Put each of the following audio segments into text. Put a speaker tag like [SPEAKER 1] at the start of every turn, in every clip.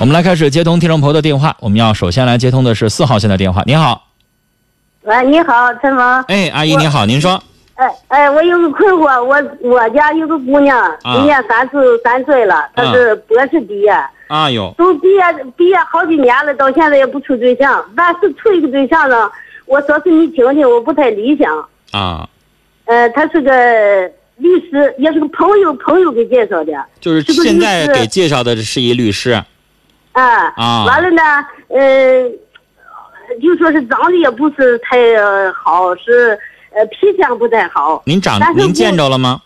[SPEAKER 1] 我们来开始接通听众朋友的电话。我们要首先来接通的是四号线的电话。你好，
[SPEAKER 2] 喂，你好，陈峰。
[SPEAKER 1] 哎，阿姨你好，您说。
[SPEAKER 2] 哎哎，我有个困惑，我我家有个姑娘，
[SPEAKER 1] 啊
[SPEAKER 2] 今年三十三岁了，她是博士毕业，
[SPEAKER 1] 啊哟，
[SPEAKER 2] 都毕业毕业好几年了，到现在也不处对象。但是处一个对象呢，我说是你听听，我不太理想。
[SPEAKER 1] 啊，
[SPEAKER 2] 呃，他是个律师，也是个朋友朋友给介绍的。
[SPEAKER 1] 就是现在给介绍的是一律师。
[SPEAKER 2] 啊
[SPEAKER 1] 啊
[SPEAKER 2] 完了呢，呃，就说是长得也不是太呃好，是呃脾气也不太好。
[SPEAKER 1] 您长您见着了吗？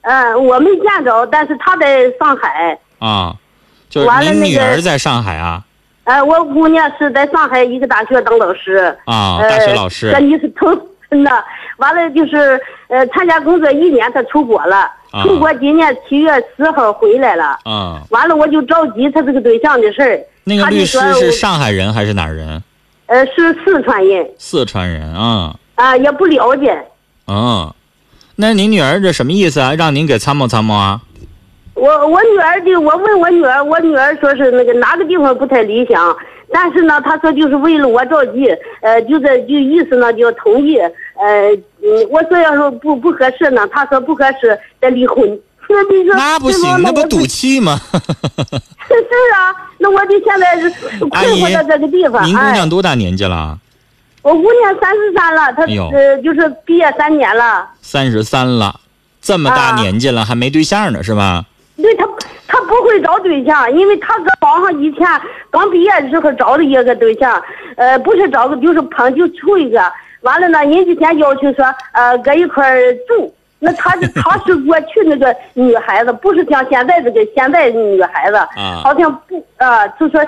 [SPEAKER 2] 呃，我没见着，但是他在上海。
[SPEAKER 1] 啊，就是您女儿在上海啊？
[SPEAKER 2] 呃，我姑娘是在上海一个大学当老师。
[SPEAKER 1] 啊，
[SPEAKER 2] 呃
[SPEAKER 1] 大学老师
[SPEAKER 2] 这你是头真的。完了就是呃，参加工作一年，他出国了。
[SPEAKER 1] 啊
[SPEAKER 2] 出国今年七月十号回来了。
[SPEAKER 1] 啊，
[SPEAKER 2] 完了，我就着急他这个对象的事儿。
[SPEAKER 1] 那个律师是上海人还是哪儿人？
[SPEAKER 2] 呃，是四川人
[SPEAKER 1] 四川人啊。
[SPEAKER 2] 啊、也不了解。
[SPEAKER 1] 嗯，那您女儿这什么意思啊？让您给参谋参谋啊？
[SPEAKER 2] 我我女儿的，我问我女儿，我女儿说是那个哪个地方不太理想，但是呢，他说就是为了我着急，呃，就这就意思呢就同意，呃，嗯，我说要是不不合适呢，他说不合适再离婚。那你说
[SPEAKER 1] 那不行，那不
[SPEAKER 2] 赌
[SPEAKER 1] 赌气吗？
[SPEAKER 2] 是啊，那我就现在是困惑在这个地方。
[SPEAKER 1] 您姑
[SPEAKER 2] 哎
[SPEAKER 1] 娘多大年纪了？
[SPEAKER 2] 我姑娘三十三了，她呃就是毕业三年了。
[SPEAKER 1] 三十三了，这么大
[SPEAKER 2] 啊
[SPEAKER 1] 年纪了还没对象呢，是吧？
[SPEAKER 2] 对他，他不会找对象，因为他搁网上以前刚毕业的时候找了一个对象，呃，不是找个就是碰就处一个，完了呢，人家先要求说，呃，搁一块住。那他是她是过去那个女孩子，不是像现在这个现在女孩子，
[SPEAKER 1] 啊
[SPEAKER 2] 好像不啊、就说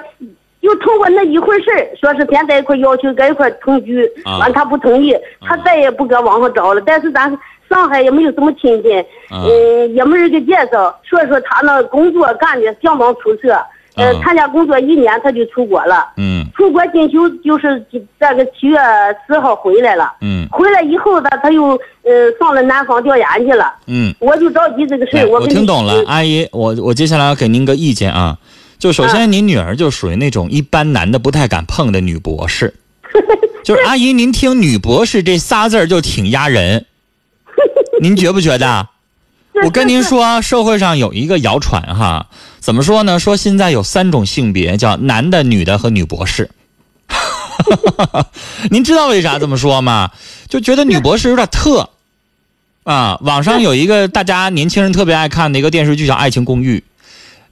[SPEAKER 2] 就通过那一回事儿，说是先在一块要求搁一块同居，
[SPEAKER 1] 啊
[SPEAKER 2] 完他不同意，他再也不搁网上找了。但是咱上海也没有什么亲戚，
[SPEAKER 1] 啊
[SPEAKER 2] 嗯，也没人给介绍，所以说他那工作干的相当出色。呃
[SPEAKER 1] 啊，
[SPEAKER 2] 参加工作一年，他就出国了。
[SPEAKER 1] 嗯
[SPEAKER 2] 出国进修就是这个七月十号回来了。
[SPEAKER 1] 嗯
[SPEAKER 2] 回来以后呢，他又呃上了南方调研去了。
[SPEAKER 1] 嗯。
[SPEAKER 2] 我就着急这个事
[SPEAKER 1] 来，
[SPEAKER 2] 儿，
[SPEAKER 1] 我
[SPEAKER 2] 跟你
[SPEAKER 1] 听懂了，
[SPEAKER 2] 嗯
[SPEAKER 1] 阿姨，我我接下来要给您个意见啊。就首先，您女儿就属于那种一般男的不太敢碰的女博士，就是阿姨，您听“女博士”这仨字儿就挺压人，您觉不觉得？我跟您说，社会上有一个谣传哈，怎么说呢？说现在有三种性别，叫男的、女的和女博士。您知道为啥这么说吗？就觉得女博士有点特啊。网上有一个大家年轻人特别爱看的一个电视剧叫《爱情公寓》，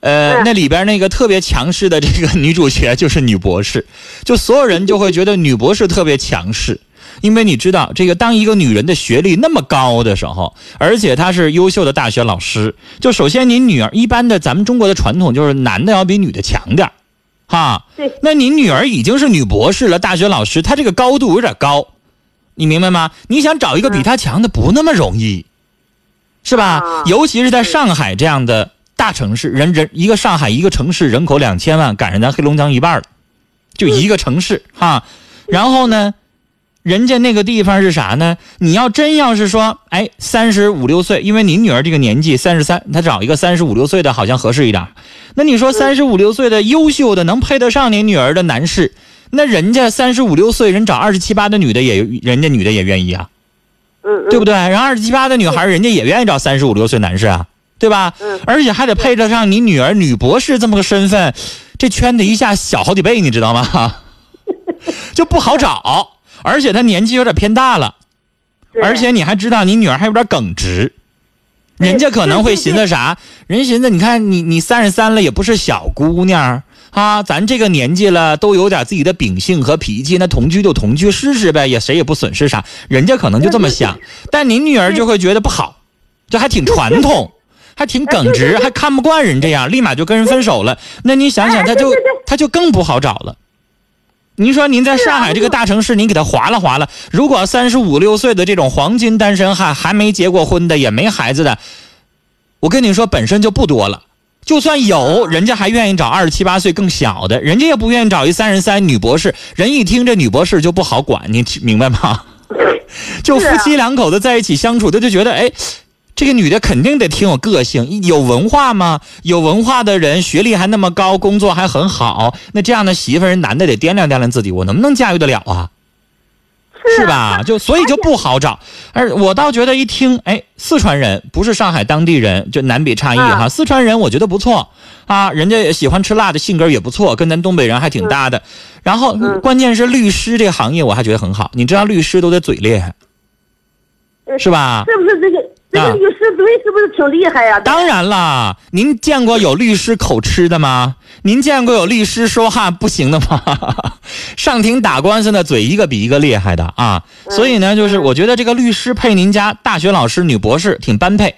[SPEAKER 1] 呃，
[SPEAKER 2] 嗯
[SPEAKER 1] 那里边那个特别强势的这个女主角就是女博士，就所有人就会觉得女博士特别强势。因为你知道，这个当一个女人的学历那么高的时候，而且她是优秀的大学老师，就首先您女儿一般的咱们中国的传统就是男的要比女的强点儿哈。
[SPEAKER 2] 对
[SPEAKER 1] 那您女儿已经是女博士了，大学老师，她这个高度有点高，你明白吗？你想找一个比她强的不那么容易，是吧？
[SPEAKER 2] 啊
[SPEAKER 1] 尤其是在上海这样的大城市，人人一个上海一个城市人口两千万，赶上咱黑龙江一半了，就一个城市哈。然后呢，人家那个地方是啥呢？你要真要是说，哎，三十五六岁，因为你女儿这个年纪三十三，她找一个三十五六岁的好像合适一点。那你说三十五六岁的优秀的能配得上你女儿的男士，那人家三十五六岁人找二十七八的女的也，人家女的也愿意啊，
[SPEAKER 2] 嗯嗯，
[SPEAKER 1] 对不对？然后二十七八的女孩，人家也愿意找三十五六岁男士啊，对吧？
[SPEAKER 2] 嗯
[SPEAKER 1] 而且还得配得上你女儿女博士这么个身份，这圈子一下小好几倍，你知道吗？就不好找，而且她年纪有点偏大了，而且你还知道你女儿还有点耿直，人家可能会寻思啥？人寻思你看你你三十三了，也不是小姑娘啊，咱这个年纪了，都有点自己的秉性和脾气，那同居就同居试试呗，也谁也不损失啥。人家可能就这么想，但您女儿就会觉得不好，这还挺传统。还挺耿直，还看不惯人这样，立马就跟人分手了。那你想想，他就他就更不好找了。您说您在上海这个大城市，您给他划拉划拉，如果三十五六岁的这种黄金单身汉，还没结过婚的，也没孩子的，我跟你说，本身就不多了。就算有，人家还愿意找二十七八岁更小的，人家也不愿意找一三十三女博士。人一听这女博士就不好管，你明白吗？就夫妻两口子在一起相处，他就觉得哎，这个女的肯定得挺有个性，有文化吗？有文化的人，学历还那么高，工作还很好，那这样的媳妇儿，男的得掂量掂量自己，我能不能驾驭得了啊？是吧？就所以就不好找。而我倒觉得一听，哎，四川人不是上海当地人，就南北差异哈。四川人我觉得不错啊，人家喜欢吃辣的性格也不错，跟咱东北人还挺搭的。然后关键是律师这个行业我还觉得很好，你知道律师都得嘴厉害，是吧？
[SPEAKER 2] 是不是这个？这个律师嘴是不是挺厉害呀？
[SPEAKER 1] 当然啦，您见过有律师口吃的吗？您见过有律师说话不行的吗？上庭打官司的嘴一个比一个厉害的啊！所以呢，就是我觉得这个律师配您家大学老师女博士挺般配，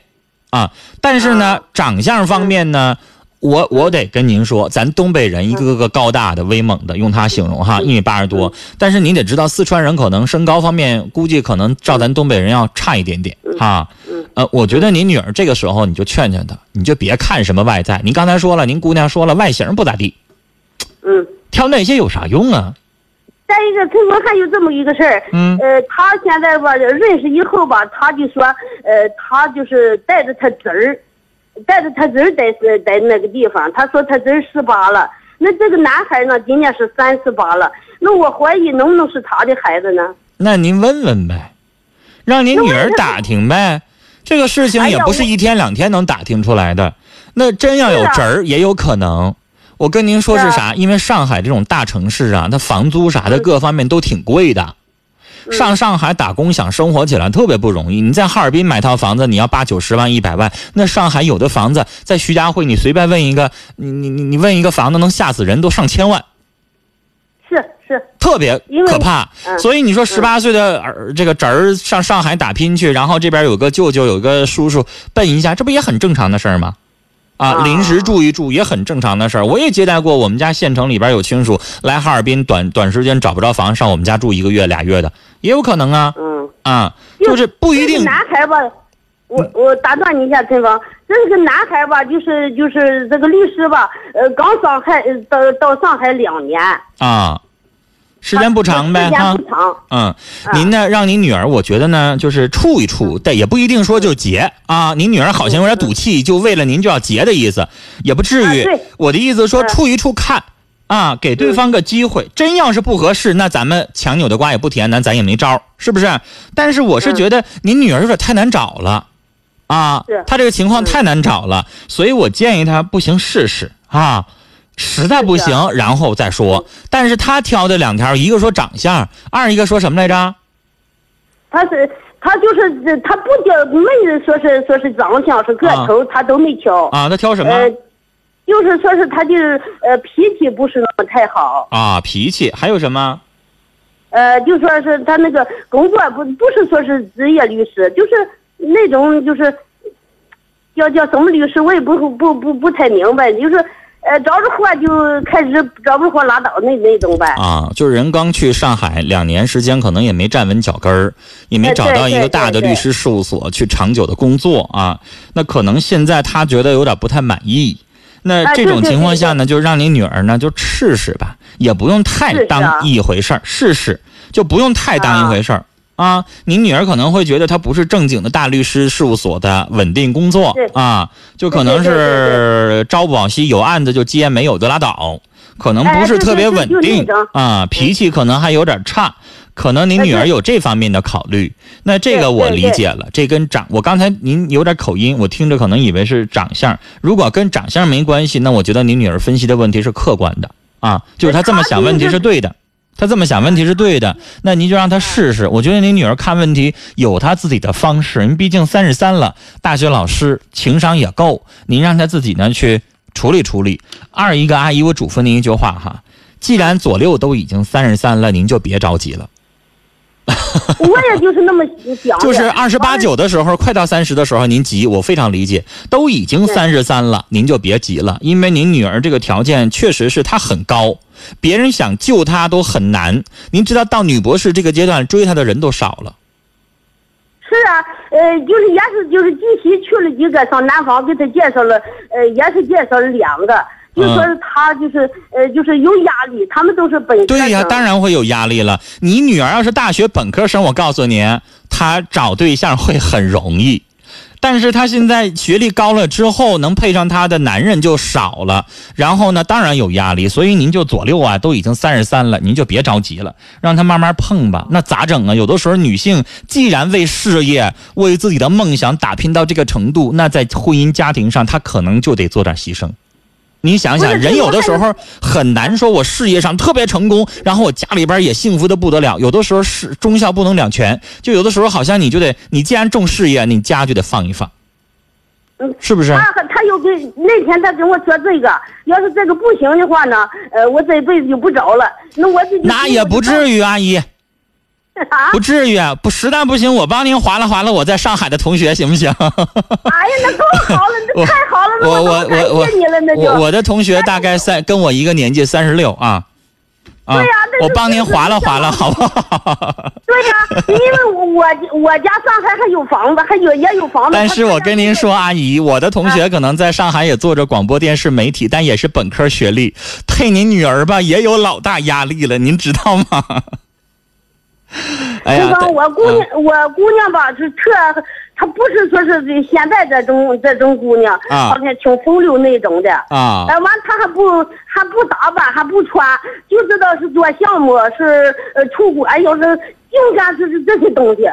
[SPEAKER 1] 啊！但是呢，长相方面呢。我我得跟您说，咱东北人一个个高大的、威猛的，用它形容哈，一米八十多。但是您得知道，四川人可能身高方面估计可能照咱东北人要差一点点哈。呃，我觉得您女儿这个时候你就劝劝她，你就别看什么外在。您刚才说了，您姑娘说了，外形不咋地。
[SPEAKER 2] 嗯。
[SPEAKER 1] 挑那些有啥用啊？
[SPEAKER 2] 再一个，陈峰还有这么一个事儿。嗯。呃，他现在吧认识以后吧，他就说，呃，他就是带着他侄儿。带着他侄儿在是在那个地方，他说他侄儿十八了，那这个男孩呢，今年是三十八了，那我怀疑能不能是他的孩子呢？
[SPEAKER 1] 那您问问呗，让您女儿打听呗，这个事情也不是一天两天能打听出来的。那真要有侄儿也有可能。我跟您说是啥？因为上海这种大城市啊，它房租啥的各方面都挺贵的。上上海打工想生活起来特别不容易。你在哈尔滨买套房子，你要八九十万、一百万。那上海有的房子在徐家汇，你随便问一个，你你你你问一个房子能吓死人，都上千万。
[SPEAKER 2] 是是，
[SPEAKER 1] 特别可怕。所以你说十八岁的儿这个侄儿上上海打拼去，然后这边有个舅舅有个叔叔奔一下，这不也很正常的事儿吗？啊，临时住一住也很正常的事儿。我也接待过我们家县城里边有亲属来哈尔滨，短短时间找不着房，上我们家住一个月俩月的，也有可能啊。
[SPEAKER 2] 嗯
[SPEAKER 1] 啊，就是不一定。
[SPEAKER 2] 男孩吧，我我打断你一下，陈芳，这是个男孩吧，就是就是这个律师吧，呃，刚上海到到上海两年。
[SPEAKER 1] 啊。时间不长呗，哈，嗯，您呢，让您女儿，我觉得呢，就是处一处，但也不一定说就结啊。您女儿好像有点赌气，就为了您就要结的意思，也不至于。我的意思说处一处看，啊，给对方个机会。真要是不合适，那咱们强扭的瓜也不甜，那咱也没招，是不是？但是我是觉得您女儿有点太难找了，啊，她这个情况太难找了，所以我建议她不行试试啊。实在不行，然后再说。但是他挑的两条，一个说长相，二一个说什么来着？
[SPEAKER 2] 他是他就是他不挑，没人说是说是长相是个头，他都没挑。
[SPEAKER 1] 啊，他挑什么？
[SPEAKER 2] 就是说是他就是呃脾气不是那么太好。
[SPEAKER 1] 啊，脾气还有什么？
[SPEAKER 2] 呃，就说是他那个工作不不是说是职业律师，就是那种就是叫叫什么律师，我也不不不不太明白，就是。呃，找着活就开始，找不着活拉倒，那那种呗。
[SPEAKER 1] 啊，就是人刚去上海两年时间，可能也没站稳脚跟儿，也没找到一个大的律师事务所去长久的工作啊。那可能现在他觉得有点不太满意。那这种情况下呢，就让你女儿呢就试试吧，也不用太当一回事儿，试试就不用太当一回事儿。啊，你女儿可能会觉得她不是正经的大律师事务所的稳定工作啊，就可能是朝不保夕，有案子就接，没有就拉倒，可能不是特别稳定啊，脾气可能还有点差，可能您女儿有这方面的考虑。那这个我理解了，这跟长，我刚才您有点口音，我听着可能以为是长相，如果跟长相没关系，那我觉得您女儿分析的问题是客观的啊，就是她这么想问题是对的。他这么想问题是对的，那您就让他试试。我觉得您女儿看问题有她自己的方式，您毕竟三十三了，大学老师情商也够，您让她自己呢去处理处理。二一个阿姨，我嘱咐您一句话哈，既然左六都已经三十三了，您就别着急了。
[SPEAKER 2] 我也就是那么想，
[SPEAKER 1] 就是二十八九的时候，快到三十的时候，您急，我非常理解。都已经三十三了，您就别急了，因为您女儿这个条件确实是她很高，别人想救他都很难。您知道，到女博士这个阶段，追她的人都少了。
[SPEAKER 2] 是啊，呃，就是也是就是近期去了几个，上南方给他介绍了，呃，也是介绍了两个。就说是他就是呃就是有压力，他们都是本科
[SPEAKER 1] 对呀，当然会有压力了。你女儿要是大学本科生，我告诉您，她找对象会很容易。但是她现在学历高了之后，能配上她的男人就少了，然后呢，当然有压力。所以您就左六啊，都已经三十三了，您就别着急了，让她慢慢碰吧。那咋整啊？有的时候女性既然为事业、为自己的梦想打拼到这个程度，那在婚姻家庭上，她可能就得做点牺牲。你想想，人有的时候很难说，我事业上特别成功，然后我家里边也幸福的不得了。有的时候是忠孝不能两全，就有的时候好像你就得，你既然重事业，你家就得放一放，
[SPEAKER 2] 嗯，
[SPEAKER 1] 是不是？
[SPEAKER 2] 他他又跟那天他跟我说这个，要是这个不行的话呢，呃，我这辈子就不找了。那我这
[SPEAKER 1] 那也不至于，阿姨。
[SPEAKER 2] 啊，
[SPEAKER 1] 不至于，不实在不行，我帮您划拉划拉我在上海的同学，行不行？
[SPEAKER 2] 哎呀，那更好了，那太好了，那
[SPEAKER 1] 我我
[SPEAKER 2] 我
[SPEAKER 1] 我
[SPEAKER 2] 谢你了，那就
[SPEAKER 1] 我我的同学大概三跟我一个年纪，三十六啊。啊
[SPEAKER 2] 对呀那就
[SPEAKER 1] 我帮您划拉划拉，好不好？
[SPEAKER 2] 对呀、因为我我家上海还有房子，还有也有房子。
[SPEAKER 1] 但是我跟您说，阿姨，我的同学可能在上海也做着广播电视媒体，但也是本科学历，配您女儿吧，也有老大压力了，您知道吗？哎呀，
[SPEAKER 2] 就说我姑娘，我姑娘吧是特，她不是说是现在这种这种姑娘，
[SPEAKER 1] 啊
[SPEAKER 2] 好像挺风流那种的。
[SPEAKER 1] 啊
[SPEAKER 2] 哎，完她还不还不打扮，还不穿，就知道是做项目，是呃出国，哎呦是净干是是这些东西。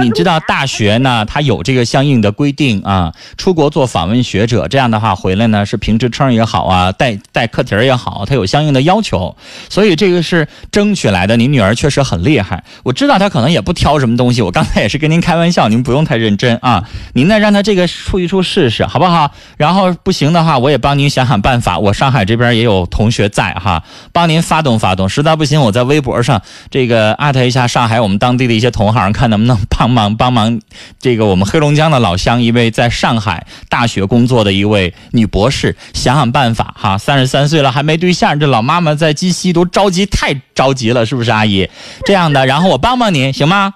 [SPEAKER 1] 你知道大学呢，它有这个相应的规定啊，出国做访问学者，这样的话回来呢是评职称也好啊，带带课题儿也好，它有相应的要求，所以这个是争取来的。您女儿确实很厉害，我知道她可能也不挑什么东西，我刚才也是跟您开玩笑，您不用太认真啊。您呢让她这个出一出试试，好不好？然后不行的话，我也帮您想想办法。我上海这边也有同学在哈，帮您发动发动。实在不行，我在微博上这个艾特一下上海我们当地的一些同行，看能不能帮忙帮忙。这个我们黑龙江的老乡，一位在上海大学工作的一位女博士，想想办法哈。三十三岁了还没对象，这老妈妈在鸡西都着急，太着急了，是不是阿姨？这样的，然后我帮帮您，行吗？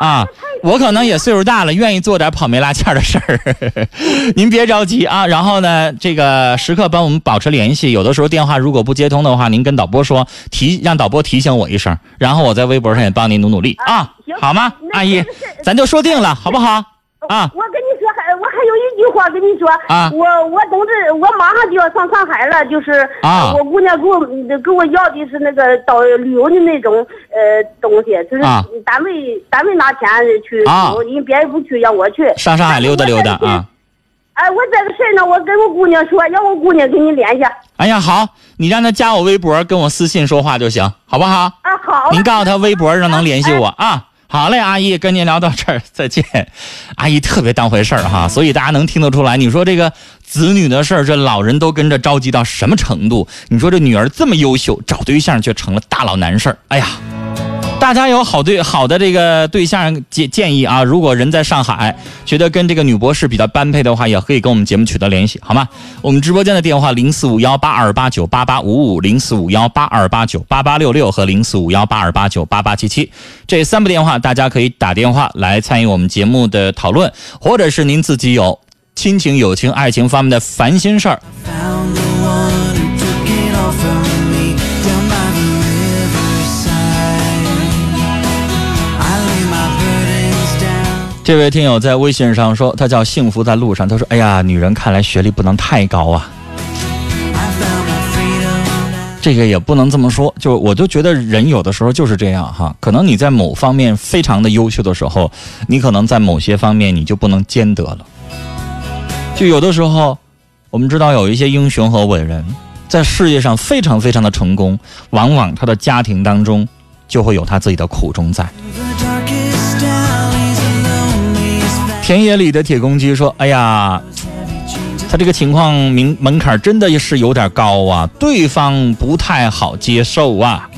[SPEAKER 1] 啊，我可能也岁数大了，愿意做点跑没拉纤的事儿。您别着急啊，然后呢，这个时刻帮我们保持联系。有的时候电话如果不接通的话，您跟导播说提，让导播提醒我一声，然后我在微博上也帮您努努力啊
[SPEAKER 2] 行，
[SPEAKER 1] 好吗？阿姨咱就说定了，好不好？啊
[SPEAKER 2] 我跟你说，还我还有一句话跟你说，
[SPEAKER 1] 啊
[SPEAKER 2] 我我董事，我马上就要上上海了，就是、我姑娘给我给我要的是那个到旅游的那种呃东西，就是
[SPEAKER 1] 啊
[SPEAKER 2] 单位、单位拿钱去
[SPEAKER 1] 啊
[SPEAKER 2] 旅游，因为别人不去，让我去
[SPEAKER 1] 上上海溜达溜达啊。。
[SPEAKER 2] 哎，我这个事儿呢，我跟我姑娘说，让我姑娘跟你联系。啊，
[SPEAKER 1] 哎呀，好，你让她加我微博，跟我私信说话就行，好不好？
[SPEAKER 2] 啊好。
[SPEAKER 1] 您告诉她微博上能联系我啊。好嘞，阿姨，跟您聊到这儿，再见。阿姨特别当回事儿哈，所以大家能听得出来，你说这个子女的事儿，这老人都跟着着急到什么程度？你说这女儿这么优秀，找对象却成了大老难事儿。哎呀，大家有好对好的这个对象建建议啊，如果人在上海，觉得跟这个女博士比较般配的话，也可以跟我们节目取得联系，好吗？我们直播间的电话零四五幺八二八九八八五五、零四五幺八二八九八八六六和零四五幺八二八九八八七七这三部电话，大家可以打电话来参与我们节目的讨论，或者是您自己有亲情、友情、爱情方面的烦心事儿，这位听友在微信上说，他叫幸福在路上。他说：“哎呀，女人看来学历不能太高啊，这个也不能这么说。就我就觉得人有的时候就是这样哈，可能你在某方面非常的优秀的时候，你可能在某些方面你就不能兼得了。就有的时候，我们知道有一些英雄和伟人，在事业上非常非常的成功，往往他的家庭当中就会有他自己的苦衷在。”田野里的铁公鸡说：“哎呀，他这个情况门门槛真的是有点高啊，对方不太好接受啊。